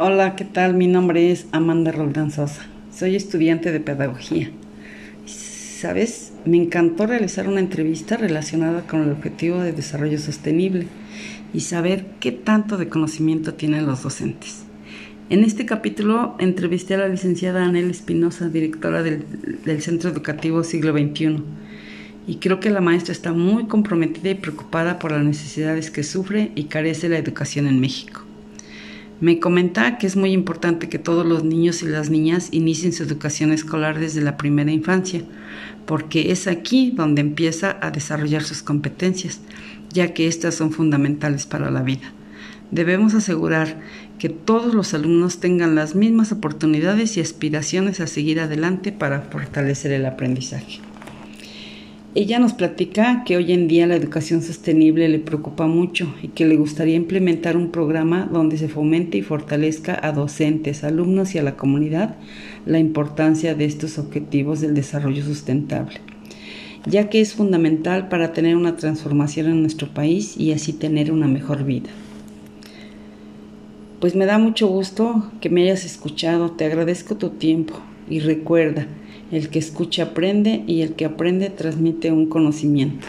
Hola, ¿qué tal? Mi nombre es Amanda Roldán Sosa. Soy estudiante de pedagogía. ¿Sabes? Me encantó realizar una entrevista relacionada con el objetivo de desarrollo sostenible y saber qué tanto de conocimiento tienen los docentes. En este capítulo entrevisté a la licenciada Anel Espinosa, directora del, del Centro Educativo Siglo XXI. Y creo que la maestra está muy comprometida y preocupada por las necesidades que sufre y carece la educación en México. Me comenta que es muy importante que todos los niños y las niñas inicien su educación escolar desde la primera infancia, porque es aquí donde empieza a desarrollar sus competencias, ya que estas son fundamentales para la vida. Debemos asegurar que todos los alumnos tengan las mismas oportunidades y aspiraciones a seguir adelante para fortalecer el aprendizaje. Ella nos platica que hoy en día la educación sostenible le preocupa mucho y que le gustaría implementar un programa donde se fomente y fortalezca a docentes, alumnos y a la comunidad la importancia de estos objetivos del desarrollo sustentable, ya que es fundamental para tener una transformación en nuestro país y así tener una mejor vida. Pues me da mucho gusto que me hayas escuchado, te agradezco tu tiempo y recuerda, el que escucha aprende y el que aprende transmite un conocimiento.